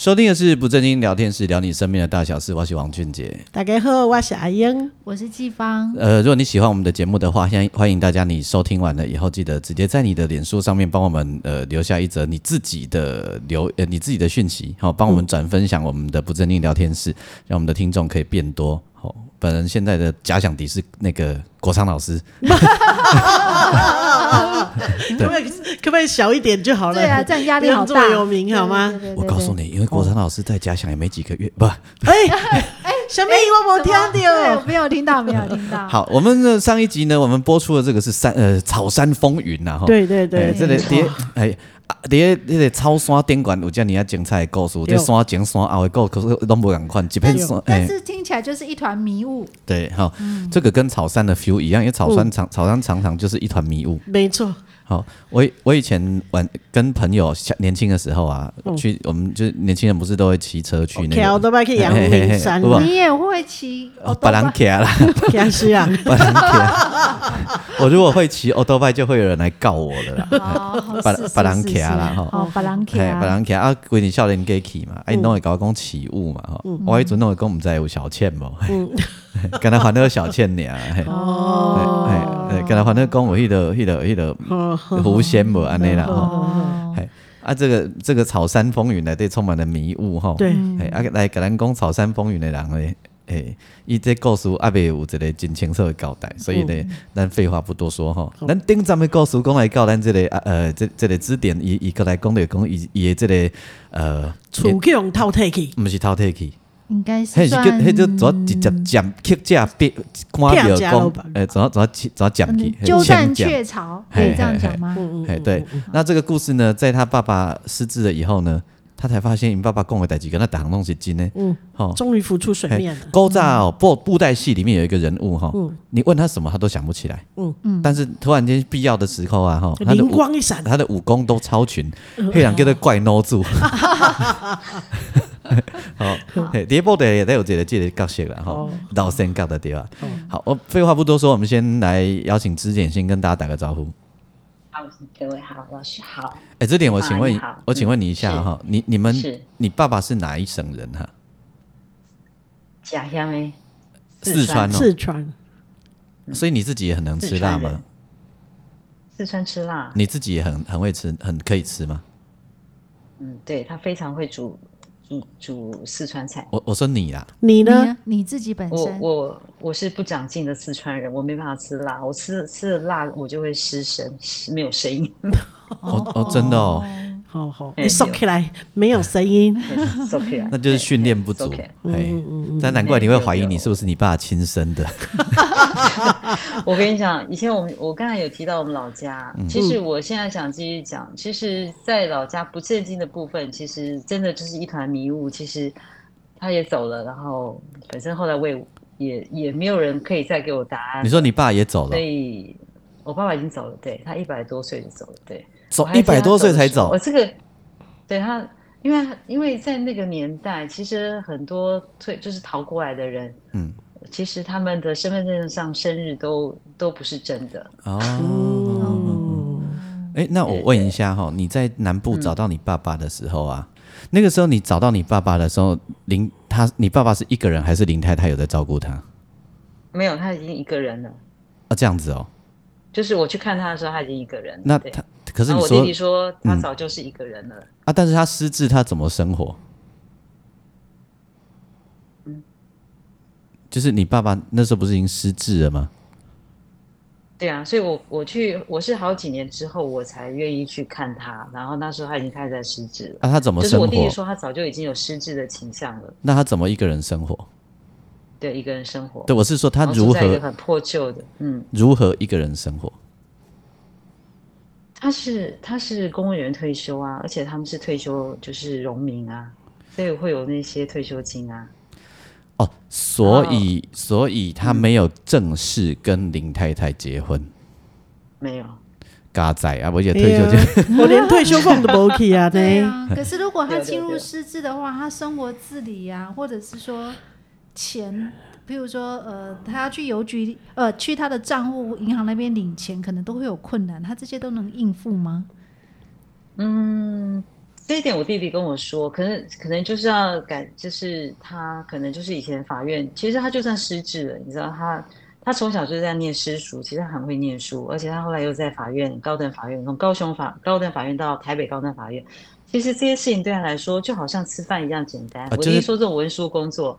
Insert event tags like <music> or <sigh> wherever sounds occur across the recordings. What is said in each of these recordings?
收听的是不正经聊天室，聊你身边的大小事。我是王俊杰，大家好，我是阿英，我是季芳。呃，如果你喜欢我们的节目的话，欢迎欢迎大家，你收听完了以后，记得直接在你的脸书上面帮我们呃留下一则你自己的留呃你自己的讯息，好、哦，帮我们转分享我们的不正经聊天室，让我们的听众可以变多。本人现在的假想敌是那个国昌老师。可不可以可不可以小一点就好了？对啊，这样压力好大。这么有名好吗？我告诉你，因为国昌老师在假想也没几个月，不，哎 <laughs> 哎，小妹，我没听到，没有听到，没有听到。好，我们的上一集呢，我们播出的这个是山呃草山风云呐，哈，对对对，这里第哎。伫个迄个草山顶悬有遮尔啊精彩的故事，这山前山后的故事拢无共款，一片山。但是听起来就是一团迷雾。对，好，这个跟草山的 feel 一样，因为草山常草山常常就是一团迷雾。没错。好，我我以前玩跟朋友年轻的时候啊，去我们就年轻人不是都会骑车去那个，都去阳明山。你也会骑？别人骑啦，骑啊，<laughs> 别 <laughs> 人骑。我如果会骑欧多拜，就会有人来告我的啦。<laughs> 别别人骑啦，哈，别人骑，别人骑啊，规定少年家骑嘛，哎，弄会搞讲起雾嘛，哈，我迄阵拢会讲唔知有小倩无，<laughs> 跟他还那个小倩尔，哦，哎，跟他还那讲有迄个迄个迄个。狐仙无安尼啦吼，嘿啊，这个这个草山风云呢，对，充满了迷雾吼。对，嘿啊，来甲咱讲草山风云的人呢，诶，伊这故事阿未有一个真清楚的交代，所以呢，咱废话不多说吼，咱顶站的故事讲来教咱这个呃，这这个支点，伊伊过来讲的讲伊伊的这个呃，楚强偷提去，不是偷提去。应该是算，迄就做直接讲客家讲，诶？鸠占鹊巢，可以这样讲吗？哎，对。那这个故事呢，在他爸爸失智了以后呢，他才发现，你爸爸讲的代志跟他打东西真呢。嗯，好，终于浮出水面了。古早布布袋戏里面有一个人物哈，你问他什么，他都想不起来。嗯嗯。但是突然间必要的时候啊，哈，灵光一闪，他的武功都超群，黑人叫做怪孬住。<laughs> 好，第一部的也都有这个这个角色了哈，老生角的对吧？好，我废话不多说，我们先来邀请支点先跟大家打个招呼。好，各位好，老师好。哎，支点，我请问，我请问你一下哈，你你们，你爸爸是哪一省人哈？家乡诶，四川哦，四川。所以你自己也很能吃辣吗？四川吃辣，你自己也很很会吃，很可以吃吗？嗯，对，他非常会煮。煮煮四川菜，我我说你啦，你呢？你自己本身，我我我是不长进的四川人，我没办法吃辣，我吃吃了辣我就会失声，没有声音。哦哦，真的哦。好好，你收起来，没有声音，收起来，<laughs> 那就是训练不足。哎，但难怪你会怀疑你是不是你爸亲生的。<laughs> 我跟你讲，以前我们我刚才有提到我们老家，其实我现在想继续讲，其实，在老家不正经的部分，其实真的就是一团迷雾。其实他也走了，然后本身后来我也也也没有人可以再给我答案。你说你爸也走了？所以我爸爸已经走了，对，他一百多岁就走了，对。走一百多岁才走，我这个对他，因为因为在那个年代，其实很多退就是逃过来的人，嗯，其实他们的身份证上生日都都不是真的哦。哎，那我问一下哈，你在南部找到你爸爸的时候啊，那个时候你找到你爸爸的时候，林他你爸爸是一个人还是林太太有在照顾他？没有，他已经一个人了。啊，这样子哦，就是我去看他的时候，他已经一个人。那他。可是你说，我弟弟说他早就是一个人了、嗯、啊！但是他失智，他怎么生活？嗯，就是你爸爸那时候不是已经失智了吗？对啊，所以我我去我是好几年之后我才愿意去看他，然后那时候他已经开始在失智了。啊，他怎么生活？就是我弟弟说他早就已经有失智的倾向了。那他怎么一个人生活？对，一个人生活。对，我是说他如何很破旧的，嗯，如何一个人生活？他是他是公务员退休啊，而且他们是退休就是农民啊，所以会有那些退休金啊。哦，所以所以他没有正式跟林太太结婚，没有。嘎仔啊，我也退休金，<laughs> 我连退休俸都不 OK 啊！<laughs> 对啊，可是如果他进入失智的话，他生活自理呀，或者是说钱，比如说呃，他要去邮局呃，去他的账户银行那边领钱，可能都会有困难。他这些都能应付吗？嗯，这一点我弟弟跟我说，可能可能就是要改，就是他可能就是以前法院，其实他就算失智了，你知道他。他从小就是在念私塾，其实他很会念书，而且他后来又在法院、高等法院，从高雄法高等法院到台北高等法院，其实这些事情对他来说就好像吃饭一样简单。啊就是、说这种文书工作。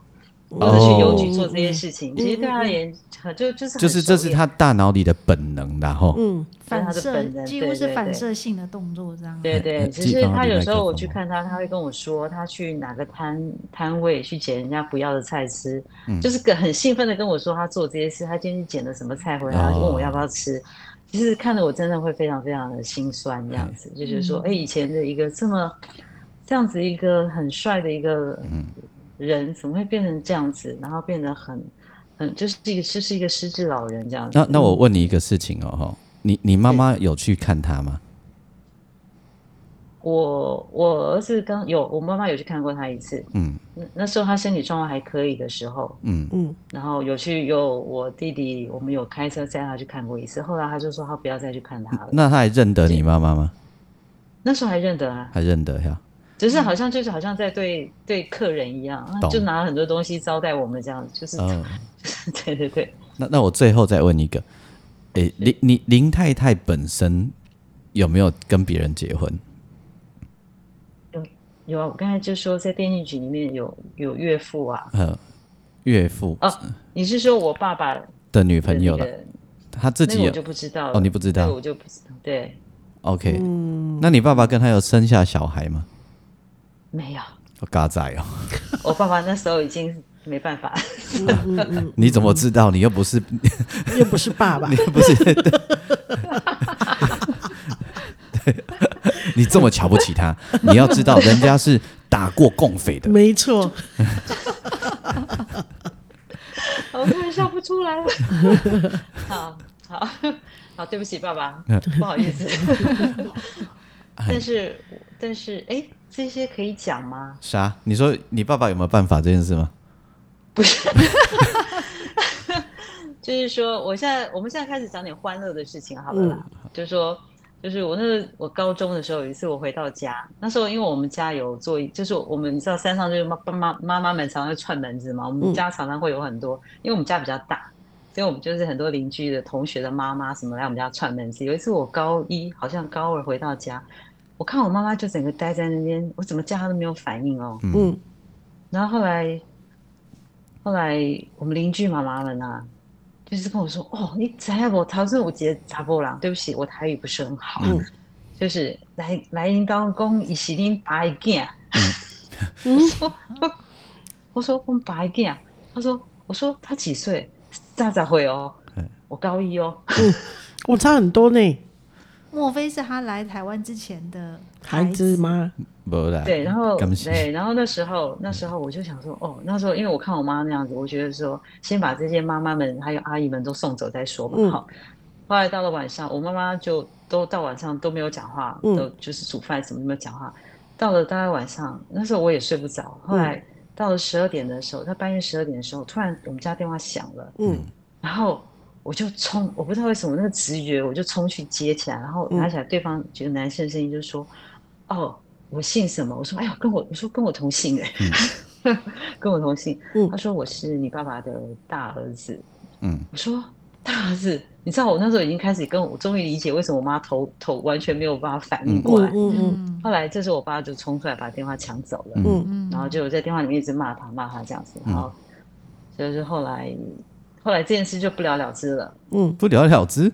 或者去邮局做这些事情，其实对他而言，就就是就是这是他大脑里的本能，然后嗯，反射几乎是反射性的动作这样。对对，只是他有时候我去看他，他会跟我说，他去哪个摊摊位去捡人家不要的菜吃，就是个很兴奋的跟我说他做这些事，他今天去捡了什么菜回来，就问我要不要吃。其实看得我真的会非常非常的心酸，这样子，就是说，哎，以前的一个这么这样子一个很帅的一个嗯。人怎么会变成这样子？然后变得很，很就是一个就是一个失智老人这样子。那那我问你一个事情哦，哈，你你妈妈有去看他吗？我我儿子刚有，我妈妈有去看过他一次。嗯，那那时候他身体状况还可以的时候，嗯嗯，然后有去有我弟弟，我们有开车载他去看过一次。后来他就说他不要再去看他了。那他还认得你妈妈吗？那时候还认得啊，还认得呀。只是好像就是好像在对对客人一样，就拿了很多东西招待我们这样，就是，嗯、<laughs> 对对对。那那我最后再问一个，哎、欸，林你林太太本身有没有跟别人结婚？有有啊，我刚才就说在电信局里面有有岳父啊，嗯，岳父哦，你是说我爸爸的女朋友了？他自己我就不知道哦，你不知道，我就不知道。对，OK，嗯，那你爸爸跟他有生下小孩吗？没有，我嘎仔哦。<laughs> 我爸爸那时候已经没办法。你怎么知道？你又不是，<laughs> 又不是爸爸，<laughs> 你又不是。你这么瞧不起他，你要知道，人家是打过共匪的。没错。我突然笑不出来了。好好好，对不起，爸爸，不好意思。但是，但是，哎。这些可以讲吗？啥？你说你爸爸有没有办法这件事吗？不是，<laughs> 就是说，我现在我们现在开始讲点欢乐的事情好了啦。嗯、就是说，就是我那个我高中的时候，有一次我回到家，那时候因为我们家有做，就是我们你知道山上就是妈妈妈妈们常常会串门子嘛，我们家常常会有很多，因为我们家比较大，所以我们就是很多邻居的同学的妈妈什么来我们家串门子。有一次我高一好像高二回到家。我看我妈妈就整个待在那边，我怎么叫她都没有反应哦。嗯，然后后来，后来我们邻居妈妈们啊，就是跟我说：“哦，你怎样？我桃顺我姐查波郎，对不起，我台语不是很好。嗯” <laughs> 就是来来人刚讲伊是恁爸的囝。<laughs> 嗯，我说我说我们爸的囝。他说我说他几岁？咋咋会哦？我高一哦。嗯，我差很多呢。莫非是他来台湾之前的孩子吗？对，然后对，然后那时候那时候我就想说，哦，那时候因为我看我妈那样子，我觉得说先把这些妈妈们还有阿姨们都送走再说吧。好，后来到了晚上，我妈妈就都到晚上都没有讲话，都就是煮饭什么都没有讲话。到了大概晚上，那时候我也睡不着。后来到了十二点的时候，他半夜十二点的时候，突然我们家电话响了，嗯，然后。我就冲，我不知道为什么那个直觉，我就冲去接起来，然后拿起来，对方几个男生声音就说：“嗯、哦，我姓什么？”我说：“哎呀，跟我，我说跟我同姓哎，嗯、<laughs> 跟我同姓。嗯”他说：“我是你爸爸的大儿子。”嗯，我说：“大儿子，你知道我那时候已经开始跟我，终于理解为什么我妈头头完全没有办法反应过来。嗯嗯，嗯嗯后来这时候我爸就冲出来把电话抢走了。嗯嗯，然后就在电话里面一直骂他，骂他这样子。然后就是后来。后来这件事就不了了之了。嗯，不了了之。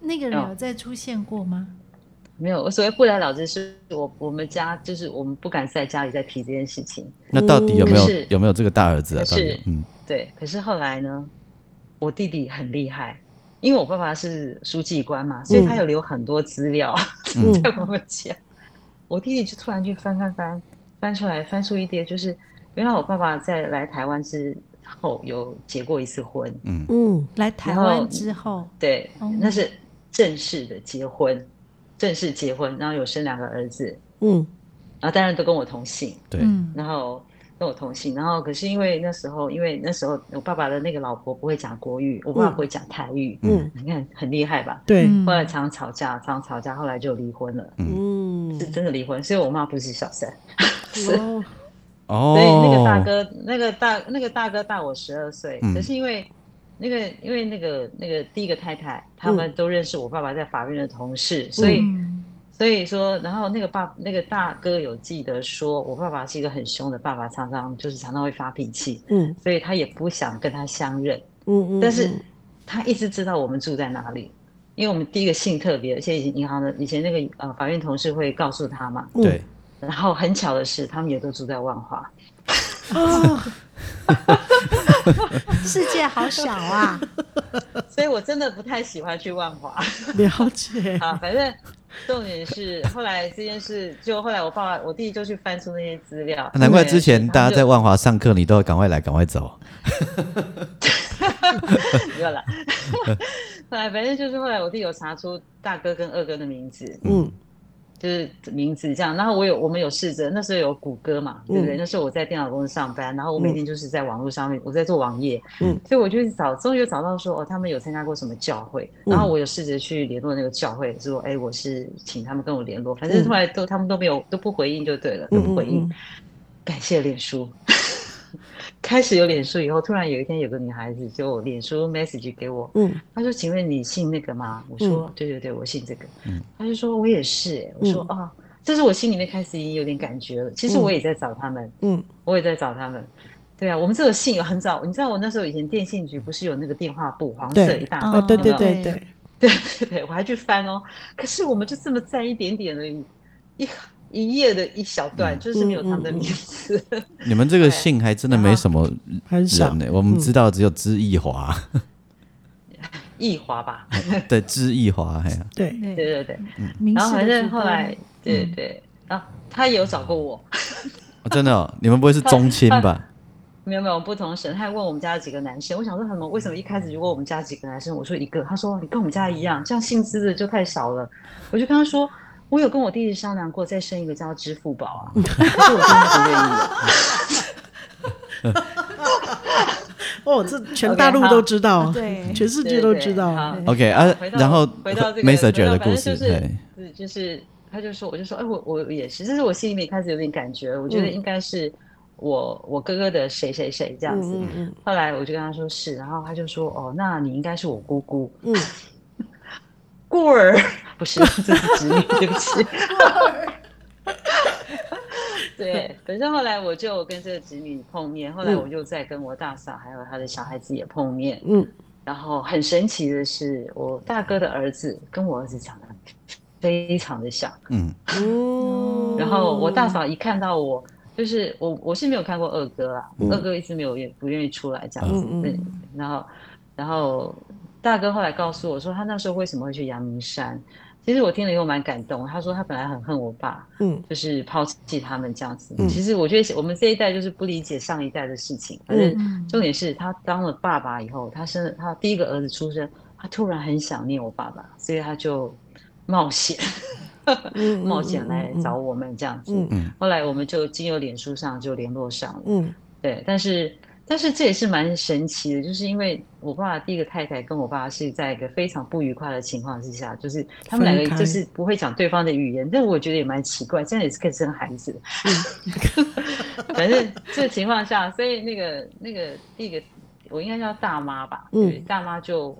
那个人有再出现过吗？没有，我所谓不了了之，是我我们家就是我们不敢在家里再提这件事情。那到底有没有是有没有这个大儿子啊？是，嗯，对。可是后来呢，我弟弟很厉害，因为我爸爸是书记官嘛，所以他有留很多资料、嗯、<laughs> 在我们家。嗯、我弟弟就突然去翻翻翻翻出来，翻出一叠，就是原来我爸爸在来台湾之后有结过一次婚。嗯。嗯，来台湾之后，对，那是正式的结婚，正式结婚，然后有生两个儿子。嗯，然后当然都跟我同姓。对，然后。跟我同姓，然后可是因为那时候，因为那时候我爸爸的那个老婆不会讲国语，我爸爸不会讲台语，嗯，你看很厉害吧？对，后来常常吵架，常常吵架，后来就离婚了，嗯，是真的离婚，所以我妈不是小三，<laughs> 哦，哦，所以那个大哥，那个大那个大哥大我十二岁，可是因为那个因为那个那个第一个太太，他们都认识我爸爸在法院的同事，所以。所以说，然后那个爸那个大哥有记得说，我爸爸是一个很凶的爸爸，常常就是常常会发脾气，嗯，所以他也不想跟他相认，嗯嗯，但是他一直知道我们住在哪里，因为我们第一个姓特别，而且以前银行的以前那个呃法院同事会告诉他嘛，对，然后很巧的是，他们也都住在万华，哦，<laughs> 世界好小啊，<laughs> 所以我真的不太喜欢去万华，了解 <laughs> 啊，反正。重点是后来这件事，就后来我爸爸、我弟就去翻出那些资料。难怪之前大家在万华上课，你都要赶快来，赶快走。不要了。后来反正就是后来我弟有查出大哥跟二哥的名字。嗯。就是名字这样，然后我有我们有试着，那时候有谷歌嘛，对不对？嗯、那时候我在电脑公司上班，然后我每天就是在网络上面，我在做网页，嗯，所以我就找，终于有找到说哦，他们有参加过什么教会，然后我有试着去联络那个教会，说哎，我是请他们跟我联络，反正后来都他们都没有都不回应就对了，都不回应，感谢脸书。开始有脸书以后，突然有一天有个女孩子就脸书 message 给我，嗯，她说：“请问你姓那个吗？”我说：“嗯、对对对，我姓这个。”嗯，她就说：“我也是。”哎，我说：“哦，这是我心里面开始已经有点感觉了。其实我也在找他们，嗯，我也在找他们。对啊，我们这个姓有很早，你知道我那时候以前电信局不是有那个电话簿，黄色一大哦，对对对对对对对，我还去翻哦。可是我们就这么占一点点而已，一。一页的一小段，就是没有他们的名字。<laughs> 你们这个姓还真的没什么人呢。我们知道只有知易华，<laughs> 易华吧？<laughs> 对，知易华，哎呀，对对对对。然后反正后来，对对，然后他也有找过我。真的哦，你们不会是宗亲吧？没有没有，不同省。他还问我们家有几个男生，我想说他们为什么一开始就问我们家几个男生？我说一个，他说你跟我们家一样，这样姓资的就太少了。我就跟他说。我有跟我弟弟商量过，再生一个叫支付宝啊，可是我真的不愿意。<laughs> 哦，这全大陆都知道，对，全世界都知道。OK 啊，然后回到这个 Messenger 的故事，对，就是他就说，我就说，哎，我我也是，这是我心里面开始有点感觉，我觉得应该是我我哥哥的谁谁谁这样子。后来我就跟他说是，然后他就说，哦，那你应该是我姑姑。嗯。<laughs> 过儿 <laughs> 不是，这是侄女，对不起。<laughs> 对，反正后来我就跟这个侄女碰面，后来我就再跟我大嫂还有他的小孩子也碰面。嗯，然后很神奇的是，我大哥的儿子跟我儿子长得非常的像。嗯，<laughs> 然后我大嫂一看到我，就是我我是没有看过二哥啊，二哥一直没有愿不愿意出来这样子。对，然后然后。大哥后来告诉我说，他那时候为什么会去阳明山？其实我听了以后蛮感动。他说他本来很恨我爸，嗯，就是抛弃他们这样子。嗯、其实我觉得我们这一代就是不理解上一代的事情。反正重点是他当了爸爸以后，他生了他第一个儿子出生，他突然很想念我爸爸，所以他就冒险，<laughs> 冒险来找我们这样子。嗯嗯、后来我们就经由脸书上就联络上了。嗯，对，但是。但是这也是蛮神奇的，就是因为我爸爸第一个太太跟我爸爸是在一个非常不愉快的情况之下，就是他们两个就是不会讲对方的语言，但我觉得也蛮奇怪，这样也是可以生孩子的。<laughs> 反正这个情况下，所以那个那个第一个我应该叫大妈吧，对，大妈就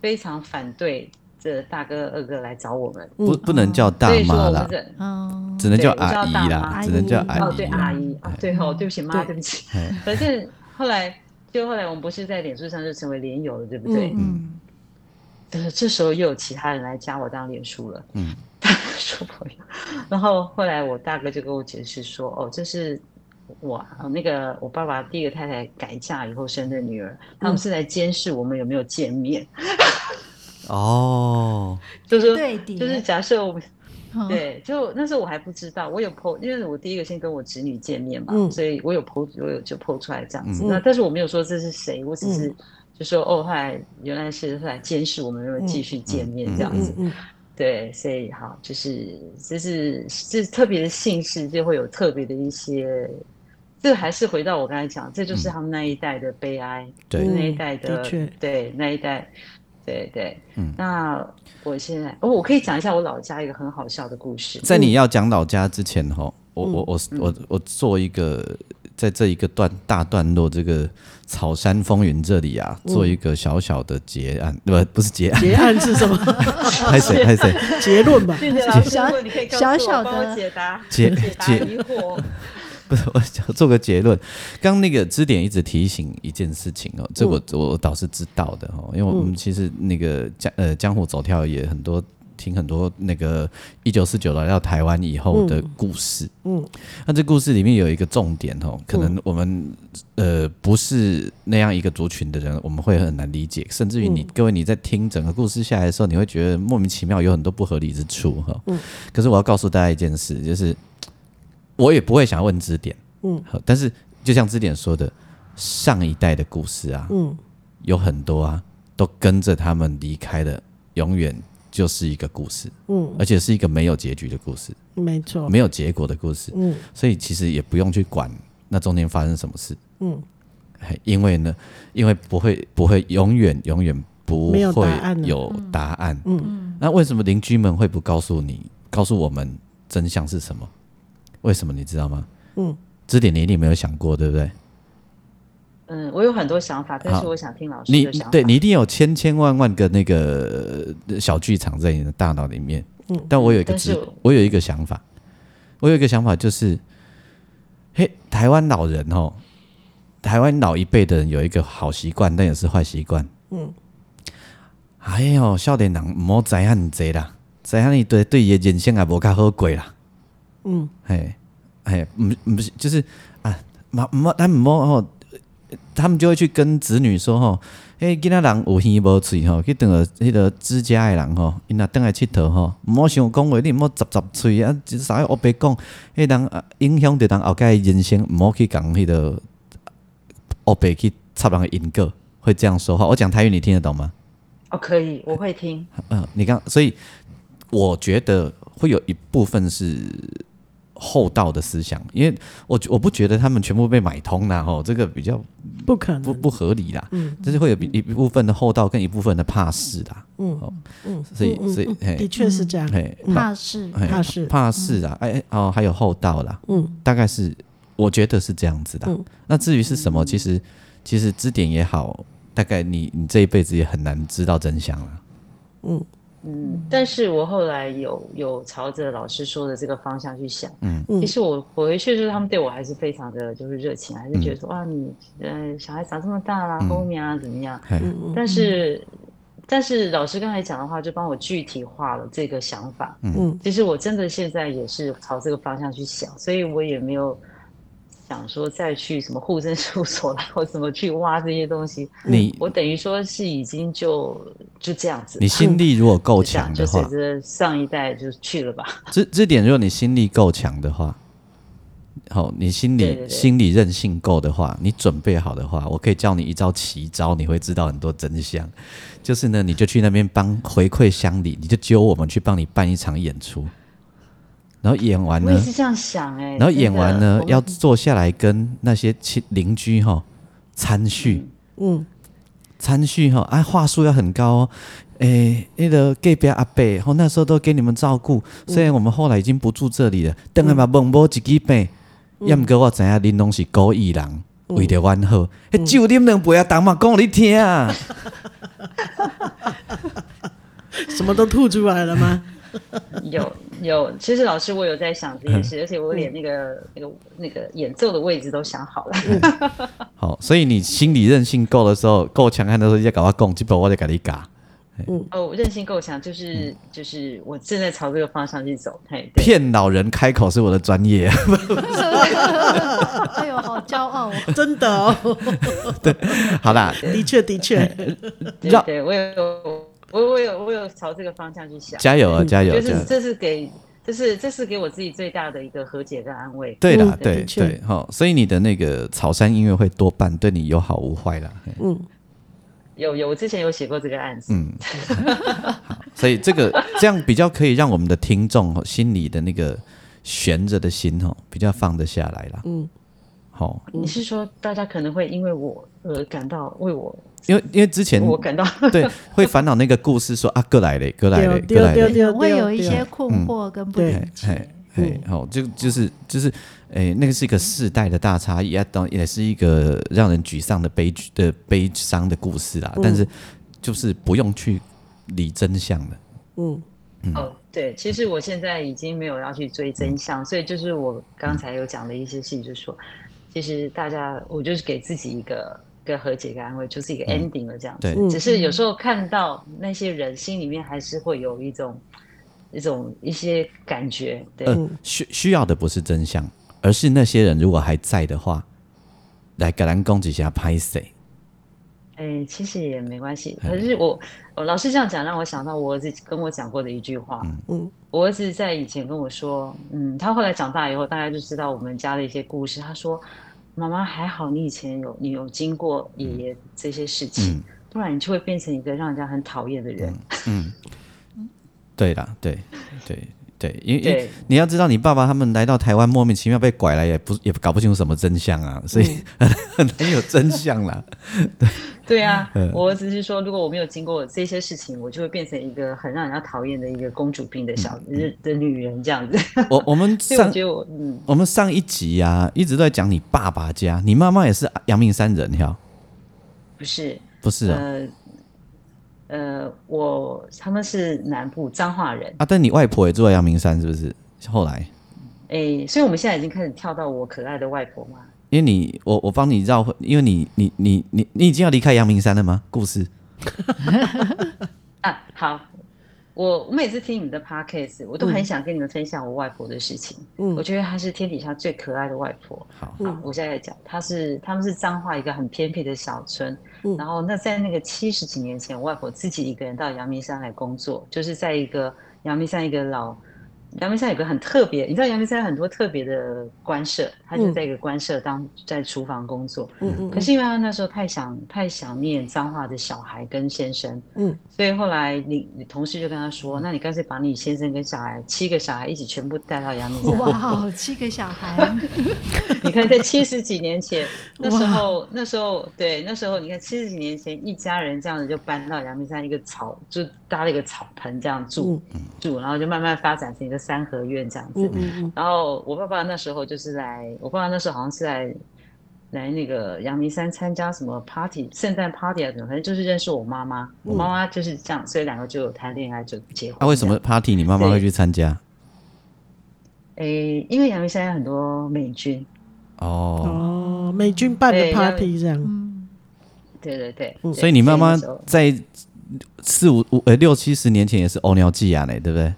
非常反对这大哥二哥来找我们，不不能叫大妈啦，只能叫阿姨啦，只能叫阿姨。哦，对，阿姨啊，对哦，对不起妈，对不起，反正。后来，就后来我们不是在脸书上就成为连友了，对不对？嗯。但是这时候又有其他人来加我当脸书了。嗯。说朋友。然后后来我大哥就跟我解释说：“哦，这是我那个我爸爸第一个太太改嫁以后生的女儿，他们是来监视我们有没有见面。”哦，<laughs> 就是说就是假设我们。对，就那时候我还不知道，我有 po，因为我第一个先跟我侄女见面嘛，嗯、所以我有 po，我有就 po 出来这样子。嗯、那但是我没有说这是谁，我只是就说、嗯、哦，后来原来是后来监视我们有没有继续见面这样子。对，所以好，就是就是就是特别的姓氏就会有特别的一些，这还是回到我刚才讲，这就是他们那一代的悲哀，对、嗯、那一代的，的对那一代。对对，嗯，那我现在哦，我可以讲一下我老家一个很好笑的故事。在你要讲老家之前哈，我我我我我做一个，在这一个段大段落这个草山风云这里啊，做一个小小的结案，不不是结案，结案是什么？<laughs> 还谁 <laughs> 还谁？结论吧。小小的解答，解解疑惑。不是，我想做个结论。刚那个支点一直提醒一件事情哦，这我我倒是知道的哦，因为我们其实那个江呃江湖走跳也很多，听很多那个一九四九来到台湾以后的故事。嗯，那这故事里面有一个重点哦，可能我们呃不是那样一个族群的人，我们会很难理解，甚至于你各位你在听整个故事下来的时候，你会觉得莫名其妙，有很多不合理之处哈。嗯，可是我要告诉大家一件事，就是。我也不会想要问支点，嗯，但是就像支点说的，上一代的故事啊，嗯，有很多啊，都跟着他们离开的，永远就是一个故事，嗯，而且是一个没有结局的故事，没错，没有结果的故事，嗯，所以其实也不用去管那中间发生什么事，嗯，因为呢，因为不会不会永远永远不会有答案，嗯，那为什么邻居们会不告诉你，告诉我们真相是什么？为什么你知道吗？嗯，这点你一定没有想过，对不对？嗯，我有很多想法，但是我想听老师的想法。你对你一定有千千万万个那个小剧场在你的大脑里面。嗯，但我有一个直，我，有一个想法，我有一个想法就是，嘿，台湾老人哦，台湾老一辈的人有一个好习惯，但也是坏习惯。嗯，哎呦，少年人唔好知很济啦，知很你对对伊人生也无较好过啦。嗯，嘿，嘿，唔唔是，就是啊，冇冇，他们冇吼，他们就会去跟子女说吼，诶，囡仔人有耳无喙吼，去等个迄个自家的人吼，因若等来佚佗吼，毋好想讲话，你毋好杂杂喙啊，至少要乌白讲，迄人影响着人后盖人生，毋好去讲迄个乌白去插人的因果，会这样说话。我讲台语，你听得懂吗？哦，可以，我会听。嗯，你刚，所以我觉得会有一部分是。厚道的思想，因为我我不觉得他们全部被买通了吼，这个比较不可能不不合理啦。嗯，就是会有一部分的厚道跟一部分的怕事啦。嗯嗯，所以所以的确是这样。怕事怕事怕事啊！哎哦，还有厚道啦。嗯，大概是我觉得是这样子的。那至于是什么，其实其实支点也好，大概你你这一辈子也很难知道真相了。嗯。嗯，但是我后来有有朝着老师说的这个方向去想，嗯，其实我我回去的时候，他们对我还是非常的就是热情，还是觉得说，哇，你呃小孩长这么大啦，后面啊怎么样？嗯，但是但是老师刚才讲的话，就帮我具体化了这个想法，嗯，其实我真的现在也是朝这个方向去想，所以我也没有。想说再去什么户政事务所来，或怎么去挖这些东西？你我等于说是已经就就这样子。你心力如果够 <laughs> 强的话，就随着上一代就去了吧。<laughs> 这这点，如果你心力够强的话，好，你心理对对对心理韧性够的话，你准备好的话，我可以教你一招奇招，你会知道很多真相。就是呢，你就去那边帮回馈乡里，你就揪我们去帮你办一场演出。然后演完呢，我也是这样想哎。然后演完呢，要坐下来跟那些亲邻居哈参叙，嗯，参叙哈，啊，话术要很高哦。哎，那个隔壁阿伯，吼，那时候都给你们照顾。虽然我们后来已经不住这里了，等下嘛，问某一几辈，也唔过我知影恁拢是故意人，为着阮好，酒啉两杯啊，当嘛讲你听啊。<laughs> <laughs> 什么都吐出来了吗？<laughs> 有有，其实老师我有在想这件事，<laughs> 而且我连那个那个那个演奏的位置都想好了。<laughs> 好，所以你心理韧性够的时候，够强悍的时候，你再搞我讲，基本我再给你嘎。嗯，哦，韧性够强，就是就是我正在朝这个方向去走。嘿，骗老人开口是我的专业。哎呦，好骄傲，真的哦。对，好啦，的确的确，对对，我有。我我有我有朝这个方向去想。加油啊，加油！就是这是给，这是这是给我自己最大的一个和解跟安慰。对啦，对对，好，所以你的那个草山音乐会多半对你有好无坏啦。嗯。有有，我之前有写过这个案子。嗯，好，所以这个这样比较可以让我们的听众心里的那个悬着的心哦，比较放得下来啦。嗯，好。你是说大家可能会因为我而感到为我？因为因为之前我感到对会烦恼那个故事说啊，哥来嘞，哥来嘞，哥来嘞，会有一些困惑跟不理解。哎，好，就就是就是。哎，那个是一个世代的大差异啊，当也是一个让人沮丧的悲剧的悲伤的故事啦。嗯、但是，就是不用去理真相了。嗯，嗯哦，对，其实我现在已经没有要去追真相，嗯、所以就是我刚才有讲的一些事情，就是说，其实大家，我就是给自己一个一个和解跟安慰，就是一个 ending 了这样子。对，只是有时候看到那些人，心里面还是会有一种一种一些感觉。对，呃、需需要的不是真相。而是那些人如果还在的话，来给咱攻击一下拍谁？哎、欸，其实也没关系。可是我，我老师这样讲，让我想到我儿子跟我讲过的一句话。嗯，我儿子在以前跟我说，嗯，他后来长大以后，大家就知道我们家的一些故事。他说：“妈妈还好，你以前有你有经过爷爷这些事情，嗯、不然你就会变成一个让人家很讨厌的人。嗯”嗯，对啦，对对。对，因为你要知道，你爸爸他们来到台湾，莫名其妙被拐来，也不也搞不清楚什么真相啊，所以 <laughs> 很难有真相啦。<laughs> 对对啊，我只是说，如果我没有经过这些事情，我就会变成一个很让人家讨厌的一个公主病的小的女人这样子。我我们上 <laughs> 我们上一集啊，一直都在讲你爸爸家，你妈妈也是阳明山人哈？不是，不是啊。呃，我他们是南部彰化人啊，但你外婆也住在阳明山，是不是？后来，哎、欸，所以我们现在已经开始跳到我可爱的外婆嘛。因为你，我我帮你绕，因为你你你你你已经要离开阳明山了吗？故事 <laughs> 啊，好。我我每次听你们的 podcast，我都很想跟你们分享我外婆的事情。嗯，我觉得她是天底下最可爱的外婆。好，好，我现在讲，她是他们是彰化一个很偏僻的小村。嗯，然后那在那个七十几年前，我外婆自己一个人到阳明山来工作，就是在一个阳明山一个老。阳明山有个很特别，你知道阳明山有很多特别的官舍，他就在一个官舍当在厨房工作。嗯嗯。可是因为他那时候太想太想念脏话的小孩跟先生，嗯，所以后来你你同事就跟他说，那你干脆把你先生跟小孩七个小孩一起全部带到阳明山。哇，七个小孩！<laughs> 你看在七十几年前，那时候那时候对那时候你看七十几年前一家人这样子就搬到阳明山一个草就搭了一个草棚这样住住，然后就慢慢发展成一个。三合院这样子，嗯嗯，然后我爸爸那时候就是来，我爸爸那时候好像是来来那个阳明山参加什么 party，圣诞 party 啊什么，反正就是认识我妈妈，嗯、我妈妈就是这样，所以两个就有谈恋爱就结婚。那、啊、为什么 party 你妈妈会去参加？诶，因为阳明山有很多美军。哦哦，美军办的 party 这样。嗯，对对对。对所以你妈妈在四五五呃六七十年前也是欧鸟季亚呢，对不对？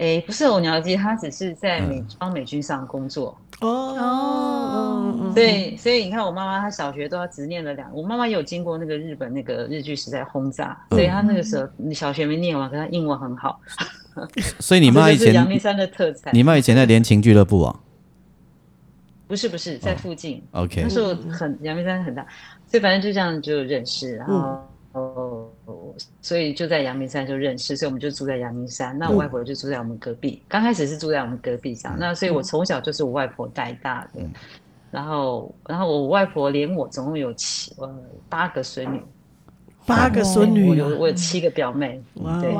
哎，不是偶鸟机，他只是在美帮美军上工作哦哦，对，所以你看我妈妈，她小学都要只念了两，我妈妈有经过那个日本那个日据时代轰炸，所以她那个时候小学没念完，可她英文很好。<laughs> 所以你妈以前 <laughs> 阳明山的特产，你妈以前在联勤俱乐部啊？不是不是，在附近。OK，那时候很阳明山很大，所以反正就这样就认识，然后。哦，所以就在阳明山就认识，所以我们就住在阳明山。那我外婆就住在我们隔壁，刚、嗯、开始是住在我们隔壁这样。那所以我从小就是我外婆带大的。嗯、然后，然后我外婆连我总共有七呃八个孙女，八个孙女，我有我有七个表妹。哇对，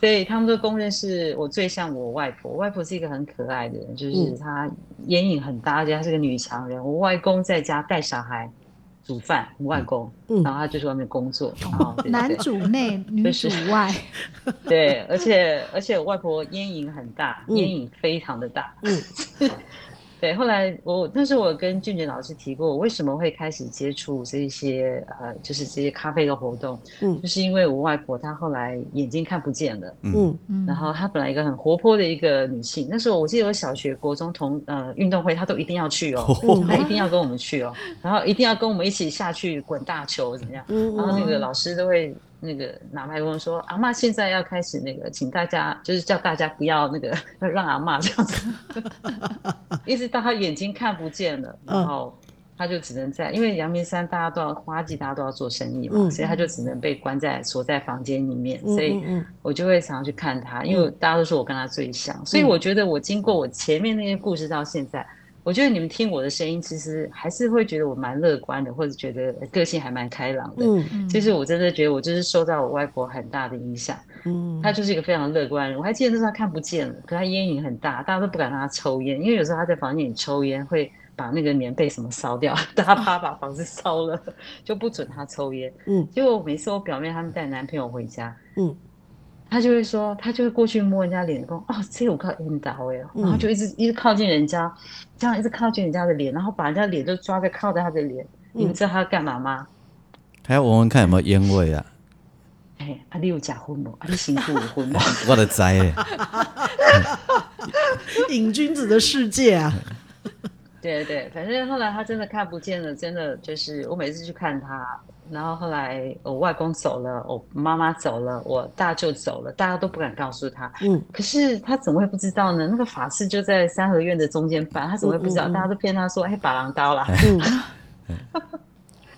所以他们都公认是我最像我外婆。我外婆是一个很可爱的人，就是她眼影很大，而且她是个女强人。我外公在家带小孩。煮饭，外公，嗯、然后他就去外面工作，嗯、然后男主内，女主外，<laughs> 对，而且而且我外婆烟瘾很大，烟瘾、嗯、非常的大。嗯 <laughs> 对，后来我那时候我跟俊杰老师提过，我为什么会开始接触这些呃，就是这些咖啡的活动，嗯，就是因为我外婆她后来眼睛看不见了，嗯嗯，然后她本来一个很活泼的一个女性，那时候我记得我小学、国中同呃运动会，她都一定要去哦，她一定。要跟我们去哦，然后一定要跟我们一起下去滚大球怎么样，然后那个老师都会那个拿麦克风说：“阿嬷现在要开始那个，请大家就是叫大家不要那个要 <laughs> 让阿嬷这样子，<laughs> 一直到他眼睛看不见了，然后他就只能在，因为阳明山大家都要花季，大家都要做生意嘛，嗯、所以他就只能被关在锁在房间里面。所以我就会常常去看他，因为大家都说我跟他最像，所以我觉得我经过我前面那些故事到现在。”我觉得你们听我的声音，其实还是会觉得我蛮乐观的，或者觉得个性还蛮开朗的。嗯，其实我真的觉得我就是受到我外婆很大的影响。嗯，她就是一个非常乐观的人。我还记得那时候他看不见了，可她烟瘾很大，大家都不敢让她抽烟，因为有时候她在房间里抽烟会把那个棉被什么烧掉，<laughs> 大家怕把房子烧了，就不准他抽烟。嗯，结果每次我表妹他们带男朋友回家，嗯。他就会说，他就会过去摸人家脸，说：“哦，这我靠引导哎。”然后就一直一直靠近人家，这样一直靠近人家的脸，然后把人家脸都抓在靠在他的脸。你们知道他要干嘛吗？他要闻闻看有没有烟味啊。哎，啊，你有假婚吗？啊，你辛苦有婚吗？<laughs> 我的灾哎！<laughs> 瘾君子的世界啊！对对，反正后来他真的看不见了，真的就是我每次去看他。然后后来我外公走了，我妈妈走了，我大舅走了，大家都不敢告诉他。嗯，可是他怎么会不知道呢？那个法事就在三合院的中间办，他怎么会不知道？嗯嗯嗯、大家都骗他说：“哎，把狼刀了。<laughs> <laughs> 嗯”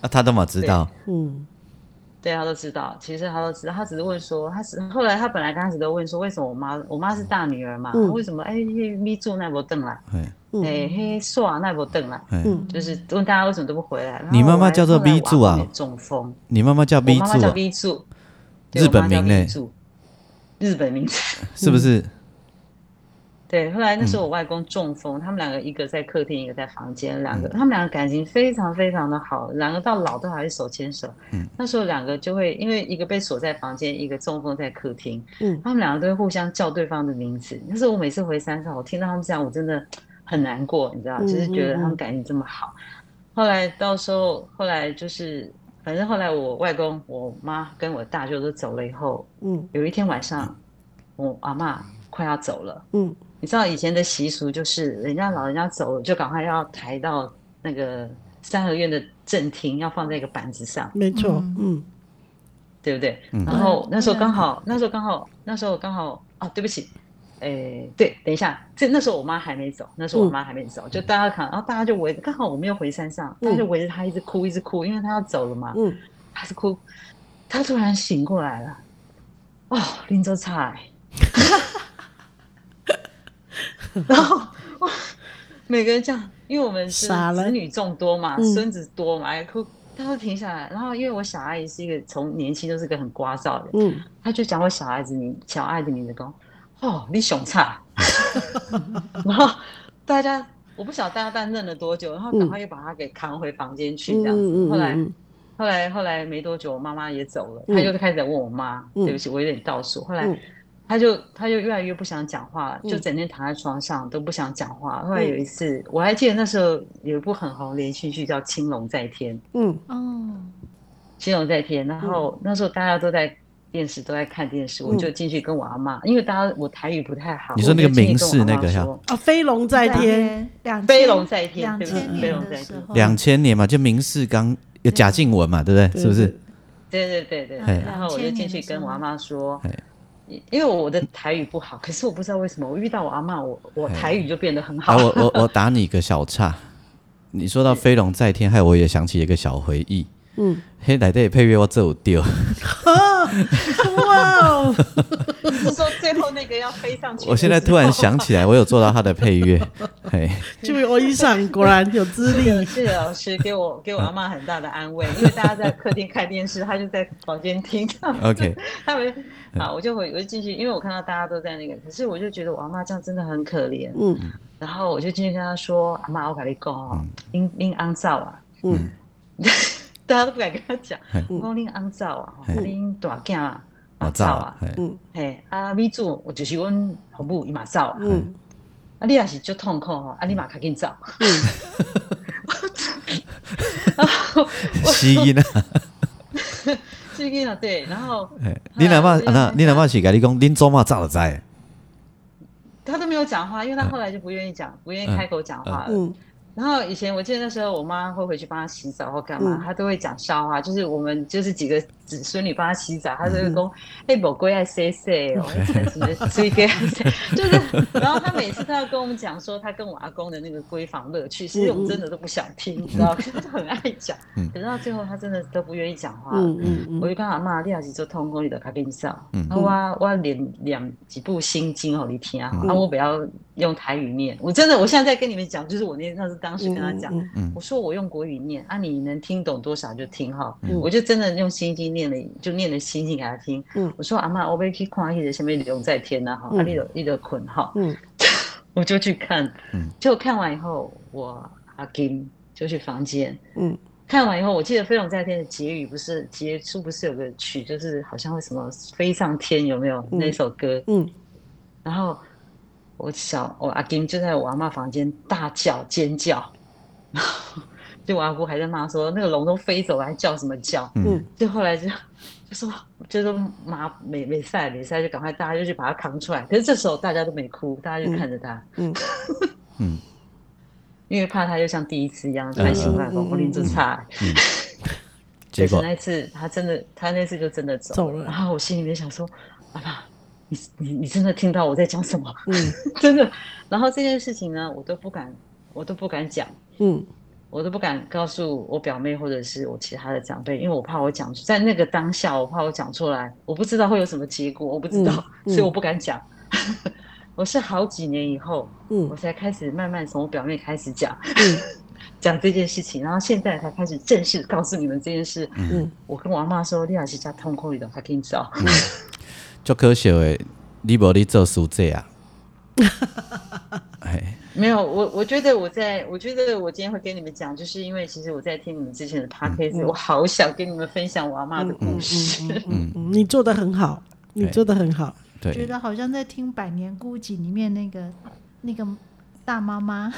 啊，他都没知道？嗯。对，他都知道，其实他都知道，他只是问说，他是后来他本来刚开始都问说，为什么我妈我妈是大女儿嘛？嗯、为什么哎，咪住那波凳啦？哎，嘿，耍那波凳啦？嗯，就是问大家为什么都不回来？你妈妈叫做咪住啊？中风。你妈妈叫咪住？我妈妈叫咪住。日本名呢？日本名字 <laughs> 是不是？对，后来那时候我外公中风，嗯、他们两个一个在客厅，一个在房间，两个、嗯、他们两个感情非常非常的好，两个到老都还是手牵手。嗯，那时候两个就会因为一个被锁在房间，一个中风在客厅，嗯，他们两个都会互相叫对方的名字。那时候我每次回山上，我听到他们这样，我真的很难过，你知道，就是觉得他们感情这么好。后来到时候，后来就是反正后来我外公、我妈跟我大舅都走了以后，嗯，有一天晚上，我阿妈快要走了，嗯。你知道以前的习俗就是，人家老人家走了，就赶快要抬到那个三合院的正厅，要放在一个板子上。没错，嗯，对不对？嗯、然后那时候刚好，那时候刚好，那时候刚好啊，对不起，哎，对，等一下，这那时候我妈还没走，那时候我妈还没走，嗯、就大家看，然后大家就围着，刚好我们又回山上，大家就围着她一直哭，一直哭，因为她要走了嘛。嗯，她是哭，她突然醒过来了，哦，林州菜。<laughs> <laughs> 然后哇，每个人这样，因为我们是子女众多嘛，孙子多嘛，哎，哭，他会停下来。然后因为我小阿姨是一个从年轻都是个很聒噪的，嗯，他就讲我小孩子你，小爱的名字，说哦，你熊差。<laughs> 然后大家，我不晓得大家但愣了多久，然后赶快又把他给扛回房间去，这样子。后来，后来，后来没多久，我妈妈也走了，他就开始在问我妈，对不起，我有点倒数。后来。他就他就越来越不想讲话，就整天躺在床上都不想讲话。后来有一次，我还记得那时候有一部很红连续剧叫《青龙在天》。嗯哦，青龙在天。然后那时候大家都在电视都在看电视，我就进去跟我阿妈，因为大家我台语不太好。你说那个名士那个叫啊，飞龙在天，飞龙在天，两千年的时候，两千年嘛，就名士刚有贾静雯嘛，对不对？是不是？对对对对。然后我就进去跟我阿妈说。因为我的台语不好，可是我不知道为什么，我遇到我阿妈，我我台语就变得很好。我我 <laughs> 我打你一个小岔，你说到飞龙在天，害我也想起一个小回忆。嗯，嘿，来的配乐我走丢。<laughs> 哇哦！你是说最后那个要飞上去？我现在突然想起来，我有做到他的配乐。<laughs> 嘿，这位欧医生果然有资历。谢谢老师给我给我阿妈很大的安慰，因为大家在客厅看电视，他就在房间听。OK，<laughs> 他们好，我就回我就进去，因为我看到大家都在那个，可是我就觉得我阿妈这样真的很可怜。嗯，然后我就进去跟他说：“阿妈，我跟你讲哦，您您安照啊。”嗯。<laughs> 大家都不敢跟他讲，我讲恁安照啊，恁大囝啊，阿照啊，嗯，嘿，啊，咪做，我就是阮父母伊嘛照啊，嗯，啊，你也是足痛苦吼，啊，你嘛较紧照，嗯，死囡啊，死囡啊，对，然后，你哪怕那，你哪怕是甲你讲，恁祖妈早就知，他都没有讲话，因为他后来就不愿意讲，不愿意开口讲话了。然后以前我记得那时候，我妈会回去帮她洗澡或干嘛，她都会讲笑话，就是我们就是几个子孙女帮她洗澡，她就会说：“哎，宝龟爱洗洗哦，<laughs> 就是。”然后她每次都要跟我们讲说，她跟我阿公的那个闺房乐趣，其实我们真的都不想听，你知道，就很爱讲。可是到最后，她真的都不愿意讲话。我就跟阿妈，你要是做通工，你就卡跟上。然后我我念两几部心经哦，你听啊，啊，我不要用台语念。我真的，我现在在跟你们讲，就是我那那是当。当时跟他讲，我说我用国语念啊，你能听懂多少就听哈。我就真的用心经念了，就念了心经给他听。我说阿妈，我被去看一个什么龙在天呐哈，阿丽的丽的捆哈。<laughs> 我就去看，就看完以后，我阿金就去房间。看完以后，我记得飞龙在天的结语不是结束，不是有个曲，就是好像会什么飞上天，有没有那首歌？嗯然后。我小我阿金就在我阿妈房间大叫尖叫，<laughs> 然后就我阿姑还在骂说那个龙都飞走了还叫什么叫？嗯，就后来就就说就说妈没没赛没赛就赶快大家就去把它扛出来，可是这时候大家都没哭，大家就看着他，嗯嗯，<laughs> 因为怕他又像第一次一样太兴奋，我灵就差，结果那次他真的他那次就真的走了，然后我心里面想说阿妈。你你你真的听到我在讲什么？嗯，<laughs> 真的。然后这件事情呢，我都不敢，我都不敢讲。嗯，我都不敢告诉我表妹或者是我其他的长辈，因为我怕我讲在那个当下，我怕我讲出来，我不知道会有什么结果，我不知道，嗯嗯、所以我不敢讲。<laughs> 我是好几年以后，嗯，我才开始慢慢从我表妹开始讲，嗯，<laughs> 讲这件事情，然后现在才开始正式告诉你们这件事。嗯，我跟我阿妈说，你还是家痛苦一点，还给你就可惜诶，你无你做书这啊？<laughs> 没有我，我觉得我在，我觉得我今天会跟你们讲，就是因为其实我在听你们之前的 podcast，我好想跟你们分享我阿妈的故事。嗯嗯，<laughs> 你做的很好，你做的很好，对，觉得好像在听《百年孤寂》里面那个那个大妈妈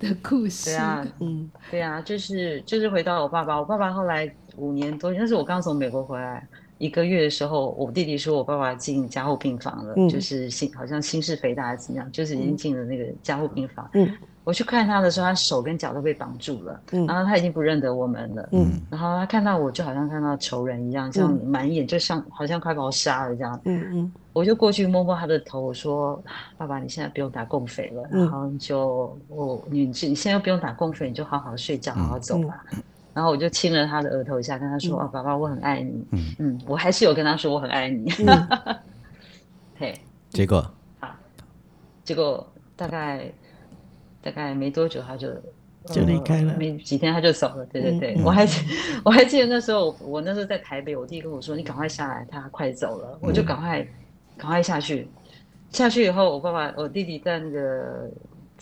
的故事。对啊，嗯，对啊，就是就是回到我爸爸，我爸爸后来五年多，那是我刚从美国回来。一个月的时候，我弟弟说我爸爸进加护病房了，嗯、就是心好像心室肥大还是怎么样，就是已经进了那个加护病房。嗯，我去看他的时候，他手跟脚都被绑住了，嗯、然后他已经不认得我们了。嗯，然后他看到我就好像看到仇人一样，这样满眼就像好像快把我杀了这样。嗯嗯，我就过去摸摸他的头，我说：“爸爸，你现在不用打共匪了，然后就我你你现在不用打共匪，你就好好睡觉，好好走吧。嗯”嗯然后我就亲了他的额头一下，跟他说：“哦，爸爸，我很爱你。”嗯嗯，我还是有跟他说我很爱你。<laughs> 嘿，结果啊，结果大概大概没多久他就就离开了，没几天他就走了。对对对，我还我还记得那时候，我那时候在台北，我弟跟我说：“你赶快下来，他快走了。”我就赶快赶快下去。下去以后，我爸爸我弟弟在那个。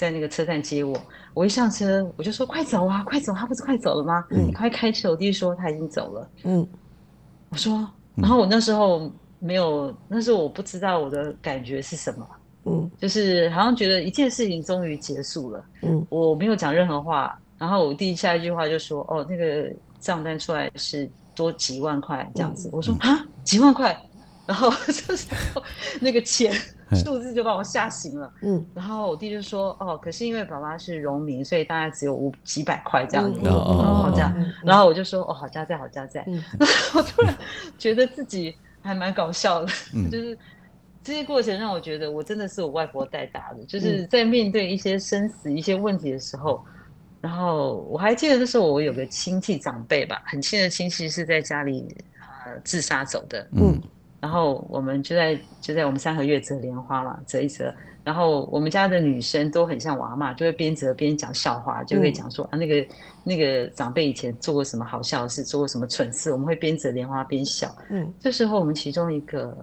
在那个车站接我，我一上车我就说快走啊，快走！他不是快走了吗？嗯、你快开车！我弟弟说他已经走了。嗯，我说，然后我那时候没有，那时候我不知道我的感觉是什么。嗯，就是好像觉得一件事情终于结束了。嗯，我没有讲任何话，然后我弟弟下一句话就说：“哦，那个账单出来是多几万块这样子。嗯”我说：“啊，几万块？”然后 <laughs> 这时候那个钱。数字就把我吓醒了，嗯，然后我弟就说，哦，可是因为爸爸是农民，所以大概只有五几百块这样子，哦，这样，然后我就说，哦，好家在，好家在，然后 <laughs> 我突然觉得自己还蛮搞笑的，<laughs> 就是这些过程让我觉得我真的是我外婆带大的，就是在面对一些生死、一些问题的时候，然后我还记得那时候我有个亲戚长辈吧，很亲的亲戚是在家里呃自杀走的，嗯。然后我们就在就在我们三合院折莲花嘛，折一折。然后我们家的女生都很像我阿嬷，就会边折边讲笑话，就会讲说、嗯、啊那个那个长辈以前做过什么好笑的事，做过什么蠢事，我们会边折莲花边笑。嗯，这时候我们其中一个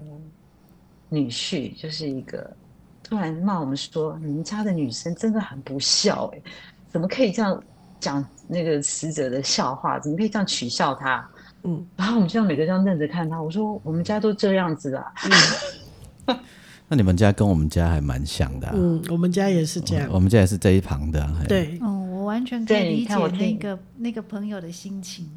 女婿就是一个突然骂我们说：“你们家的女生真的很不孝哎，怎么可以这样讲那个死者的笑话？怎么可以这样取笑他？”嗯，然后我们就每个这样愣着看他。我说：“我们家都这样子啊。嗯” <laughs> 那你们家跟我们家还蛮像的、啊。嗯，我们家也是这样。我们家也是这一旁的。对，哦，我完全可以理解那个那个朋友的心情。